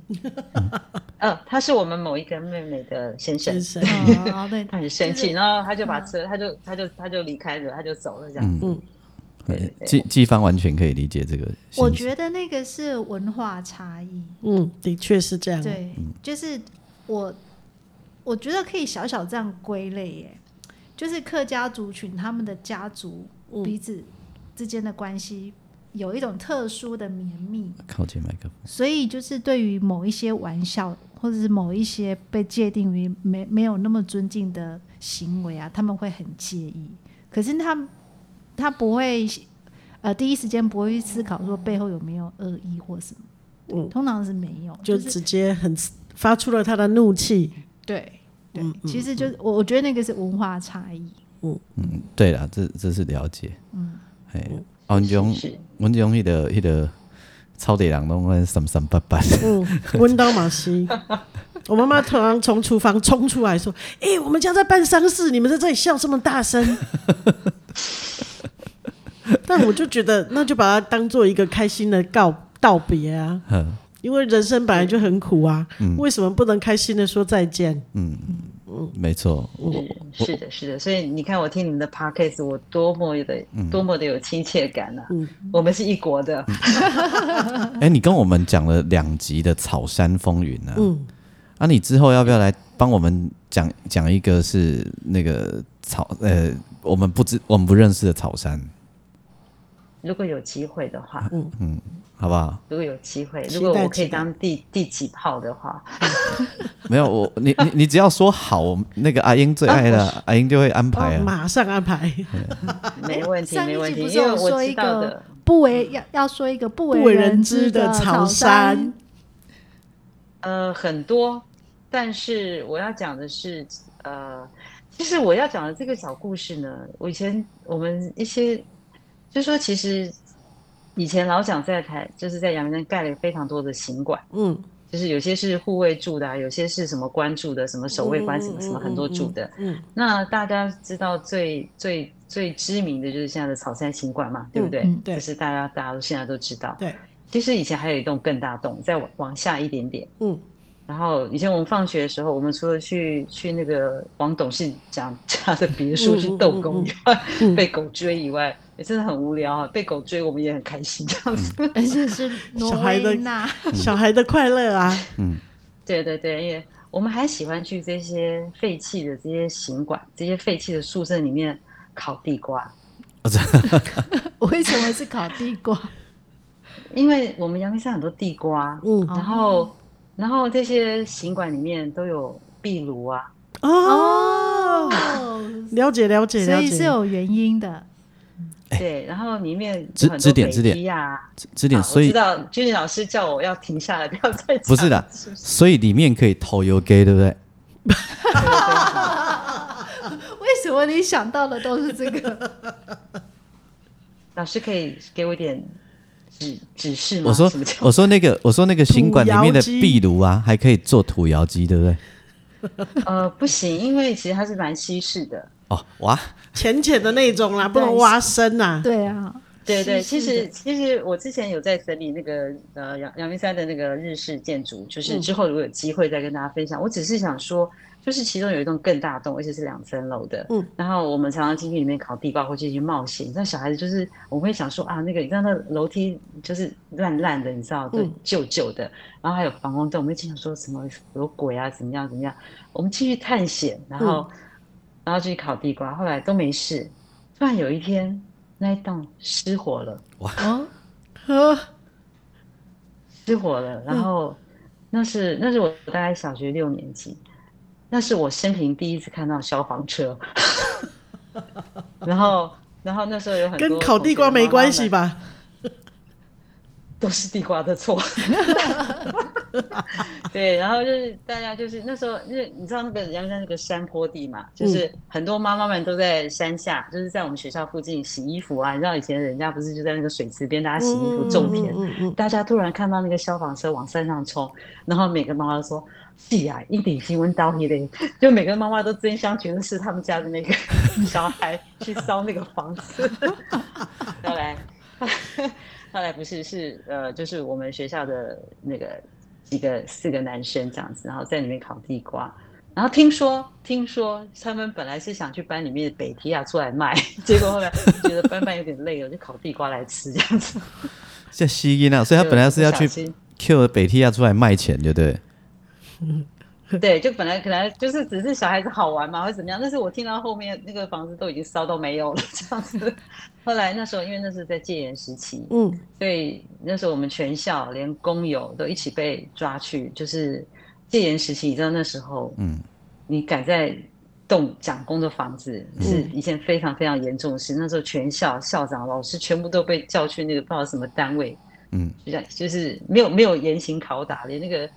嗯、呃，他是我们某一个妹妹的先生。先生，哦，对，他很生气，然后他就把车，他就他就他就离开了，他就走了，这样。嗯。季季方完全可以理解这个。我觉得那个是文化差异。嗯，的确是这样。对，就是我我觉得可以小小这样归类耶，就是客家族群他们的家族彼此之间的关系有一种特殊的绵密。靠近麦克风。所以就是对于某一些玩笑，或者是某一些被界定为没没有那么尊敬的行为啊，他们会很介意。可是他。他不会，呃，第一时间不会去思考说背后有没有恶意或什么，嗯，通常是没有，就直接很发出了他的怒气，对，对，其实就是我我觉得那个是文化差异，嗯。嗯，对了，这这是了解，嗯，哎，文中文中那个那个超地人拢会三三八八，嗯，温刀马西，<laughs> 我妈妈突然从厨房冲出来说：“哎，我们家在办丧事，你们在这里笑这么大声。” <laughs> <laughs> <laughs> 但我就觉得，那就把它当做一个开心的告道别啊，因为人生本来就很苦啊，为什么不能开心的说再见？嗯。嗯，没错，是是的，是的，所以你看，我听你们的 podcast，我多么的多么的有亲切感啊！我们是一国的。<laughs> 哎，你跟我们讲了两集的草山风云呢？嗯，啊，你之后要不要来帮我们讲讲一个是那个草呃，我们不知我们不认识的草山？如果有机会的话，嗯。嗯，好不好？如果有机会，如果我可以当第第几炮的话，<laughs> 没有我，你你你只要说好，那个阿英最爱的，阿英就会安排啊，马上安排，<laughs> 没问题，没问题。因为我知道的，不为要要说一个不为人知的草山，呃，很多，但是我要讲的是，呃，其实我要讲的这个小故事呢，我以前我们一些。就说其实以前老蒋在台，就是在阳明山盖了非常多的行馆，嗯，就是有些是护卫住的，啊，有些是什么官住的，什么守卫官什么什么很多住的，嗯，那大家知道最最最知名的就是现在的草山行馆嘛，对不对？对，就是大家大家都现在都知道，对。其实以前还有一栋更大栋，再往往下一点点，嗯。然后以前我们放学的时候，我们除了去去那个王董事长家的别墅去逗狗以外，<laughs> 被狗追以外。也真的很无聊啊！被狗追，我们也很开心，这样子。而且是 <laughs> 小孩的 <laughs> 小孩的快乐啊！<laughs> 嗯，对对对，因为我们还喜欢去这些废弃的这些行馆、这些废弃的宿舍里面烤地瓜。为什么是烤地瓜？因为我们阳明山很多地瓜，嗯，然后然后这些行馆里面都有壁炉啊。哦，了解了解了解，所以是有原因的。对，然后里面支支点支点呀，支点，所以知道君君老师叫我要停下来，不要再。不是的，所以里面可以偷油给，对不对？<laughs> 为什么你想到的都是这个？<laughs> 老师可以给我点指指示吗？我说，我说那个，我说那个行馆里面的壁炉啊，还可以做土窑鸡，对不对？呃，不行，因为其实它是蛮西式的。哦，挖浅浅的那种啦，不能挖深呐。对啊，对对，其实其实我之前有在整理那个呃阳阳明山的那个日式建筑，就是之后如果有机会再跟大家分享。我只是想说，就是其中有一栋更大栋，而且是两层楼的。嗯，然后我们常常进去里面烤地瓜或进去冒险。那小孩子就是我会想说啊，那个你知道那楼梯就是烂烂的，你知道，对，旧旧的。然后还有防空洞，我们经常说什么有鬼啊，怎么样怎么样。我们继续探险，然后。然后去烤地瓜，后来都没事。突然有一天，那一栋失火了。哇！呵，失火了。然后那是那是我大概小学六年级，那是我生平第一次看到消防车。<laughs> 然后，然后那时候有很多跟烤地瓜没关系吧？<laughs> 都是地瓜的错。<laughs> 对，然后就是大家就是那时候，因为你知道那个阳明山那个山坡地嘛，就是很多妈妈们都在山下，就是在我们学校附近洗衣服啊。你知道以前人家不是就在那个水池边，大家洗衣服种田。嗯嗯嗯、大家突然看到那个消防车往山上冲，然后每个妈妈都说：“是啊，一点新闻到你嘞！”就每个妈妈都争相觉得是他们家的那个 <laughs> 小孩去烧那个房子。<laughs> 后来，<laughs> 后来不是是呃，就是我们学校的那个。几个四个男生这样子，然后在里面烤地瓜，然后听说听说他们本来是想去班里面的北提亚出来卖，结果后来觉得搬搬有点累了，就烤地瓜来吃这样子。像西音啊，所以他本来是要去 Q 北提亚出来卖钱，对不对？<laughs> 对，就本来可能就是只是小孩子好玩嘛，或者怎么样。但是我听到后面那个房子都已经烧到没有了这样子。后来那时候因为那是在戒严时期，嗯，所以那时候我们全校连工友都一起被抓去，就是戒严时期，你知道那时候，嗯，你敢在动蒋公的房子是一件非常非常严重的事。嗯、那时候全校校长、老师全部都被叫去那个不知道什么单位，嗯，就像就是没有没有严刑拷打，连那个。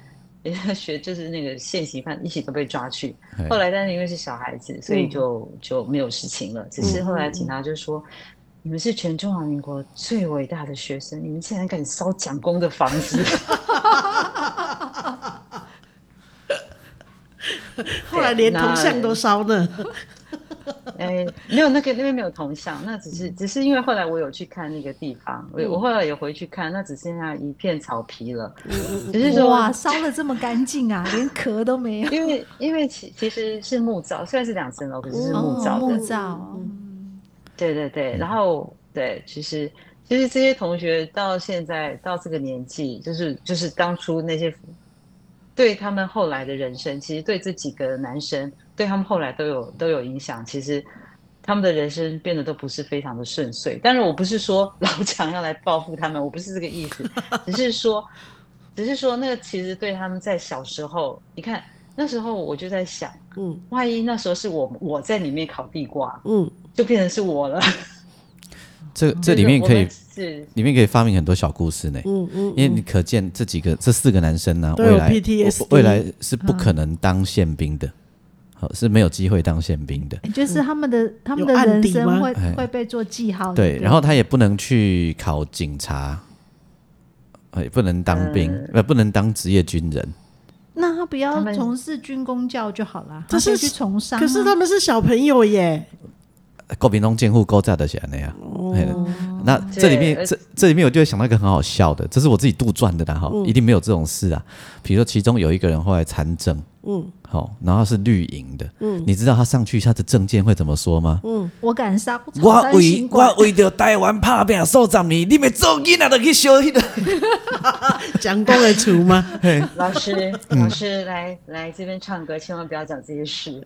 <laughs> 学就是那个现行犯一起都被抓去，后来但是因为是小孩子，所以就、嗯、就没有事情了。只是后来警察就说：“嗯、你们是全中华民国最伟大的学生，你们竟然敢烧蒋公的房子！<laughs> ”后来连铜像都烧了。<laughs> 哎、欸，没有那个那边没有铜像，那只是只是因为后来我有去看那个地方，我、嗯、我后来也回去看，那只剩下一片草皮了。嗯、只是说哇，烧的这么干净啊，连壳都没有。因为因为其其实是木造，虽然是两层楼，可是是木造的。哦、木造，嗯，对对对，然后对，其实其实这些同学到现在到这个年纪，就是就是当初那些对他们后来的人生，其实对这几个男生。对他们后来都有都有影响，其实他们的人生变得都不是非常的顺遂。但是我不是说老 <laughs> 蒋要来报复他们，我不是这个意思，只是说，只是说那个其实对他们在小时候，你看那时候我就在想，嗯，万一那时候是我我在里面烤地瓜，嗯，就变成是我了。这 <laughs> 这里面可以是里面可以发明很多小故事呢，嗯嗯，因为你可见这几个这四个男生呢，未来未来是不可能当宪兵的。好是没有机会当宪兵的，就是他们的、嗯、他们的人生会会被做记号。对，然后他也不能去考警察，也不能当兵，呃，不能当职业军人。那他不要从事军工教就好了，他是去从商。可是他们是小朋友耶。国民党监护勾炸的起来那样，哦、那这里面这这里面我就会想到一个很好笑的，这是我自己杜撰的啦哈，嗯、一定没有这种事啊。比如说其中有一个人后来参政。嗯，好，然后是绿营的，嗯，你知道他上去他的证件会怎么说吗？嗯，我敢杀，我为我为着台湾拍拼数十年，你们做囡仔都去烧迄个，<laughs> 讲公的厝吗？老师，老师来来这边唱歌，千万不要讲这些事。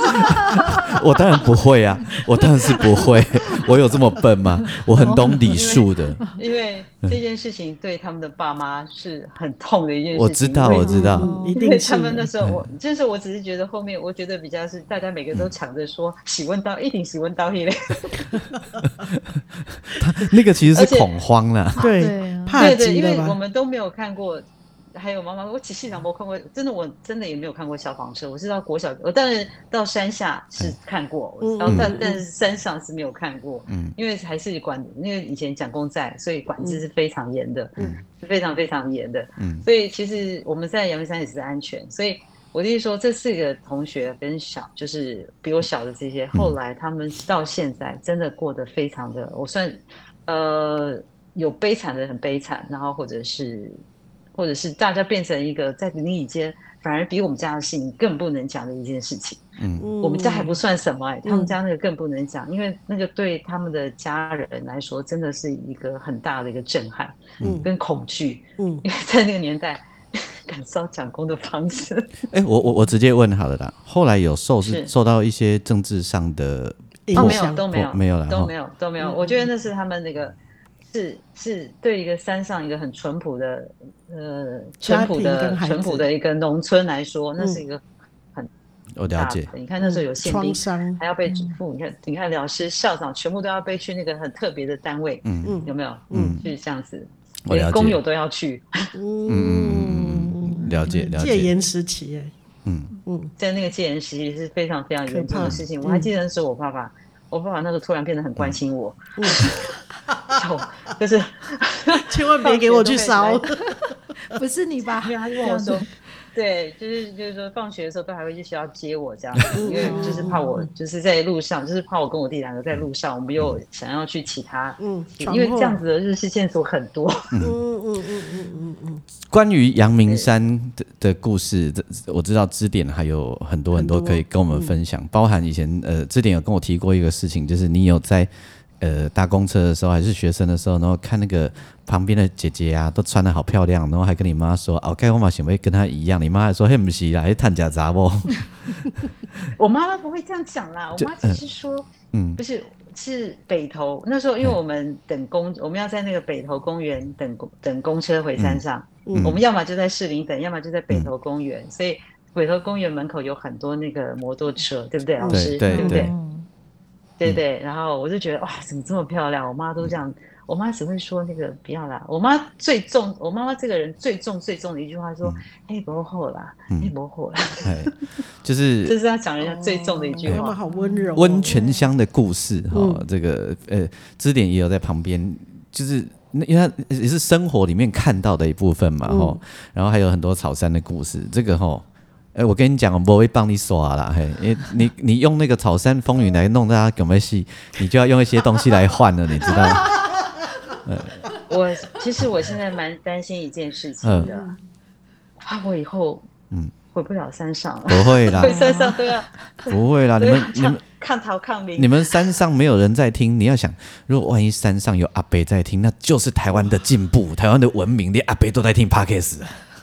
<laughs> 我当然不会啊，我当然是不会，<laughs> 我有这么笨吗？我很懂礼数的，因为这件事情对他们的爸妈是很痛的一件事情。我知道，我知道，一定他们那时候我就是我只是觉得后面我觉得比较是大家每个都抢着说喜问到一定喜问到一类，<laughs> 他那个其实是恐慌了，<laughs> 对对对，因为我们都没有看过。还有妈妈，我仔细想，我看过，真的，我真的也没有看过消防车。我是到国小，我当然到山下是看过，嗯、然后但但是山上是没有看过，嗯，因为还是管，因为以前蒋公在，所以管制是非常严的，嗯，是非常非常严的，嗯，所以其实我们在阳明山也是安全。所以我的意思说，这四个同学跟小，就是比我小的这些，后来他们到现在真的过得非常的，我算呃有悲惨的很悲惨，然后或者是。或者是大家变成一个在邻里间，反而比我们家的事情更不能讲的一件事情。嗯，我们家还不算什么哎、欸，嗯、他们家那个更不能讲，因为那个对他们的家人来说，真的是一个很大的一个震撼，嗯，跟恐惧，嗯，因为在那个年代，敢烧蒋公的方式。哎、欸，我我我直接问好了啦，后来有受是受到一些政治上的影响、哦、都没有，没有了，都没有都没有。我觉得那是他们那个。是是对一个山上一个很淳朴的呃淳朴的淳朴的一个农村来说，那是一个很我了解。你看那时候有限兵，还要被嘱咐。你看你看老师校长全部都要被去那个很特别的单位，嗯嗯，有没有？嗯，就是这样子，连工友都要去。嗯，了解了解。戒严时期，哎，嗯嗯，在那个戒严时期是非常非常严重的事情。我还记得那时候我爸爸，我爸爸那时候突然变得很关心我。就是 <laughs> 千万别给我去烧，<laughs> 不是你吧？他就问我说：“对，就是就是说，放学的时候都还会去学校接我这样子，因为就是怕我就是在路上，就是怕我跟我弟两个在路上，我们又想要去其他，嗯，因为这样子的日式线索很多。嗯嗯嗯嗯嗯嗯。关于阳明山的的故事，这我知道支点还有很多很多可以跟我们分享，包含以前呃支点有跟我提过一个事情，就是你有在。呃，搭公车的时候还是学生的时候，然后看那个旁边的姐姐啊，都穿的好漂亮，然后还跟你妈说：“哦，盖我妈想不会跟她一样？”你妈还说：“嘿，不是啦，还探假杂不？”我妈妈不会这样讲啦，我妈只是说，嗯，不是，是北投那时候，因为我们等公，嗯、我们要在那个北投公园等公等公车回山上，嗯，我们要么就在士林等，要么就在北投公园，嗯，所以北投公园门口有很多那个摩托车，对不对，老师？对，对，对不对？对对，然后我就觉得哇，怎么这么漂亮？我妈都这样，我妈只会说那个不要啦。我妈最重，我妈妈这个人最重最重的一句话说：“哎，不厚啦，哎，不厚啦。”就是 <laughs> 这是她讲人家最重的一句话。好温柔。温泉乡的故事哈，这个呃，支点也有在旁边，就是因为它也是生活里面看到的一部分嘛哈。然后还有很多草山的故事，这个哈。哎，我跟你讲，我不会帮你耍啦，嘿，因为你你用那个草山风雨来弄大家搞没戏，你就要用一些东西来换了，你知道吗？<laughs> 我其实我现在蛮担心一件事情的，怕我以后嗯。回不了山上。了，不会啦，回山上都要不会啦，你们你们抗逃抗民，你们山上没有人在听，你要想，如果万一山上有阿北在听，那就是台湾的进步，台湾的文明，连阿北都在听 Podcast。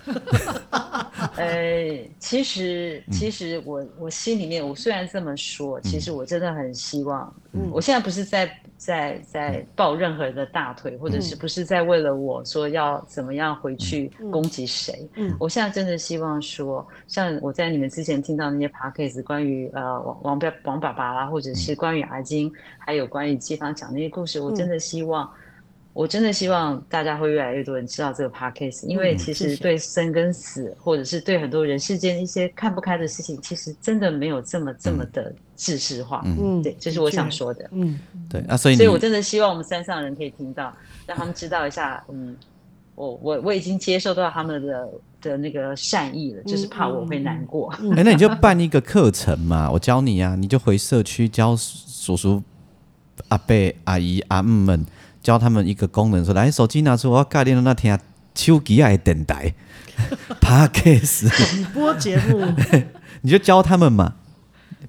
<laughs> 呃，其实，其实我我心里面，我虽然这么说，其实我真的很希望。嗯，我现在不是在在在抱任何人的大腿，或者是不是在为了我说要怎么样回去攻击谁？嗯，我现在真的希望说，像我在你们之前听到那些 podcast 关于呃王王爸王爸爸啦，或者是关于阿金，还有关于街坊讲那些故事，我真的希望。我真的希望大家会越来越多人知道这个 podcast，因为其实对生跟死，嗯、或者是对很多人世间一些看不开的事情，其实真的没有这么这么的制式化。嗯，对，这是我想说的。嗯，对啊，所以所以我真的希望我们山上人可以听到，让他们知道一下。嗯，我我我已经接受到他们的的那个善意了，就是怕我会难过。哎、欸，那你就办一个课程嘛，我教你啊，你就回社区教叔叔、阿伯、阿姨、阿姆们。教他们一个功能，说来手机拿出，我要盖掉那天手机爱等待，Podcast 直播节目，<laughs> 你就教他们嘛，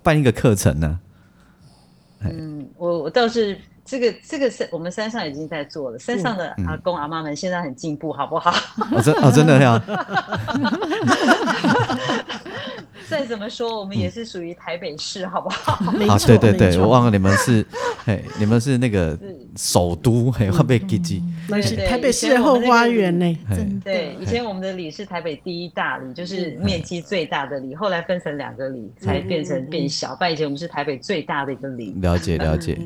办一个课程呢、啊。嗯，我我倒是这个这个是我们山上已经在做了，山上的阿公、嗯、阿妈们现在很进步，好不好？哦真哦真的呀。<laughs> 再怎么说，我们也是属于台北市，好不好？啊，对对对，我忘了你们是，嘿，你们是那个首都，嘿，会被记记。那是台北市后花园呢。对，以前我们的里是台北第一大里，就是面积最大的里，后来分成两个里，才变成变小。但以前我们是台北最大的一个里。了解了解。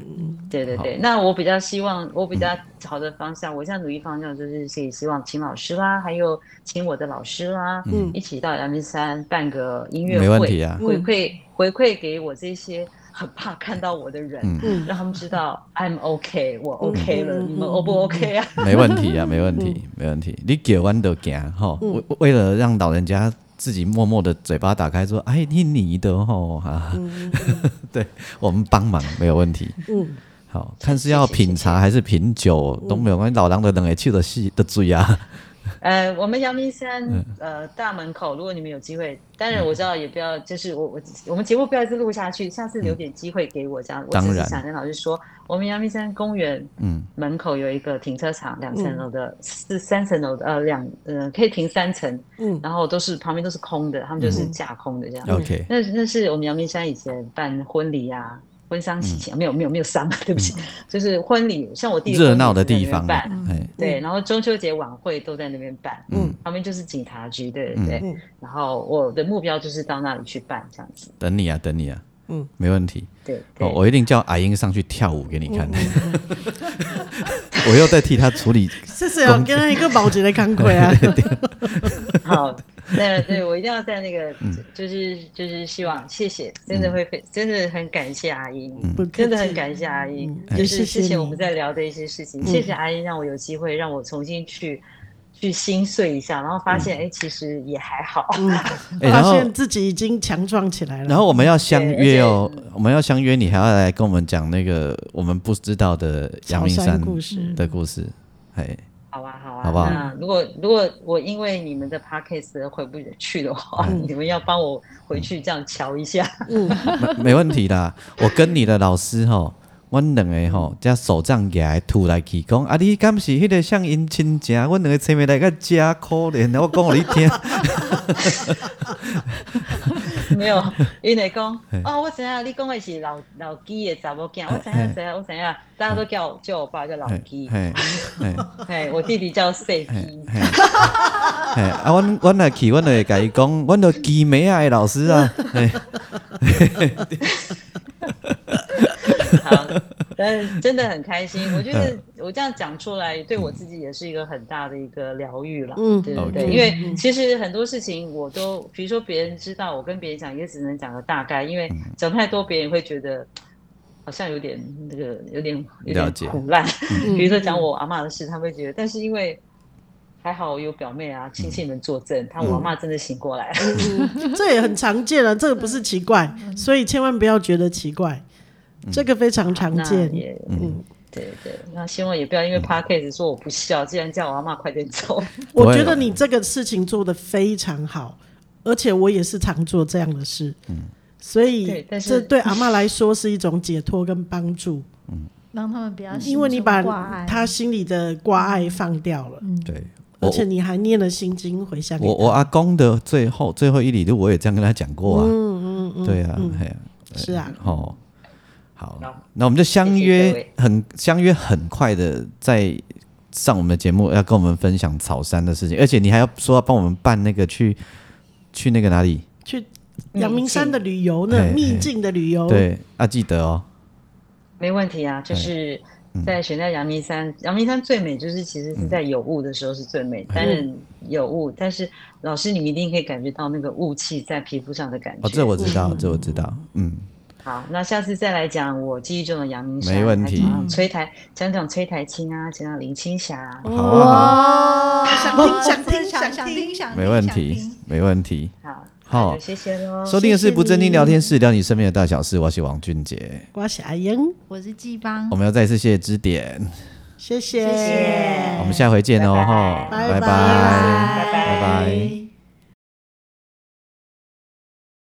对对对，那我比较希望，我比较好的方向，我现在努力方向就是可以希望请老师啦，还有请我的老师啦，嗯，一起到阳明山办个音乐。没问题啊，回馈回馈给我这些很怕看到我的人，嗯，让他们知道 I'm OK，我 OK 了，你们 O 不 OK 啊？<laughs> 没问题啊，没问题，没问题。你给完都给哈，为为了让老人家自己默默的嘴巴打开说，哎，你你的哈啊，<laughs> 对我们帮忙没有问题。嗯，好，看是要品茶还是品酒都没有关系，老狼的人也去的戏的嘴啊。呃，我们阳明山呃大门口，如果你们有机会，当然我知道也不要，就是我我我们节目不要一直录下去，下次留点机会给我这样。我只是想跟老师说，我们阳明山公园嗯。门口有一个停车场，两层楼的，是三层楼的，呃两呃可以停三层，嗯，然后都是旁边都是空的，他们就是架空的这样。OK，那那是我们阳明山以前办婚礼呀。婚丧喜庆没有没有没有丧，对不起，就是婚礼，像我弟热闹的地方办，对，然后中秋节晚会都在那边办，嗯，旁边就是警察局，对对。对，然后我的目标就是到那里去办这样子。等你啊，等你啊，嗯，没问题，对，哦，我一定叫阿英上去跳舞给你看，<laughs> 我又在替他处理，<laughs> 这是要跟他一个保洁的岗位啊，<laughs> 好。<laughs> 对对，我一定要在那个，就是就是希望，谢谢，真的会非，真的很感谢阿英，真的很感谢阿英，就是之前我们在聊的一些事情，谢谢阿英让我有机会让我重新去去心碎一下，然后发现哎、嗯，其实也还好。嗯，<laughs> 发现自己已经强壮起来了。然后我们要相约哦，我们要相约，你还要来跟我们讲那个我们不知道的阳明山故事。的故事。哎，好啊，好啊，好不好？那如果如果我因为你们的 podcast 回不去的话，嗯、<laughs> 你们要帮我回去这样瞧一下。嗯，<laughs> 没没问题的。我跟你的老师哈。阮两个吼，将手杖举来吐来去，讲啊，你敢是迄个像因亲情？阮两个前面来个真可怜，<laughs> 我讲互你听。<laughs> 没有，因为讲哦，我知影你讲的是老老基的查某囝，我知影知影，我知影，大家都叫叫我爸叫老基。嘿，<laughs> 嘿，我弟弟叫细基。嘿，啊，阮阮来去，阮来甲伊讲，阮都基美爱老师啊。好，但是真的很开心。我觉得我这样讲出来，对我自己也是一个很大的一个疗愈了。嗯，对对对，因为其实很多事情我都，比如说别人知道，我跟别人讲也只能讲个大概，因为讲太多，别人会觉得好像有点那个，有点有点苦烂。比如说讲我阿妈的事，他会觉得，但是因为还好有表妹啊亲戚们作证，他我阿妈真的醒过来了。<laughs> 这也很常见了，这个不是奇怪，所以千万不要觉得奇怪。这个非常常见，也嗯，对对，那希望也不要因为 Podcast 说我不孝，既然叫我阿嬷快点走。我觉得你这个事情做得非常好，而且我也是常做这样的事，嗯，所以这对阿嬷来说是一种解脱跟帮助，嗯，让他们不要因为你把他心里的挂碍放掉了，嗯，对，而且你还念了心经回向。我我阿公的最后最后一里路，我也这样跟他讲过啊，嗯嗯嗯，对啊，是啊，哦。好，那我们就相约很相约很快的在上我们的节目，要跟我们分享草山的事情，而且你还要说要帮我们办那个去去那个哪里？去阳明山的旅游呢？秘境的旅游？对，啊，记得哦。没问题啊，就是在选在阳明山，阳明山最美就是其实是在有雾的时候是最美，但是有雾，但是老师你们一定可以感觉到那个雾气在皮肤上的感觉。哦，这我知道，这我知道，嗯。好，那下次再来讲我记忆中的阳明山，没问题。崔台讲讲崔台青啊，讲讲林青霞。好啊，<laughs> 想听想听想听想听，没问题没问题。好，好，谢谢喽。收听的是不正经聊天室，聊你身边的大小事。我是王俊杰，我是阿英，我是季芳。我们要再次谢谢支点，谢谢，谢谢。我们下回见哦，哈，拜拜，拜拜，拜拜。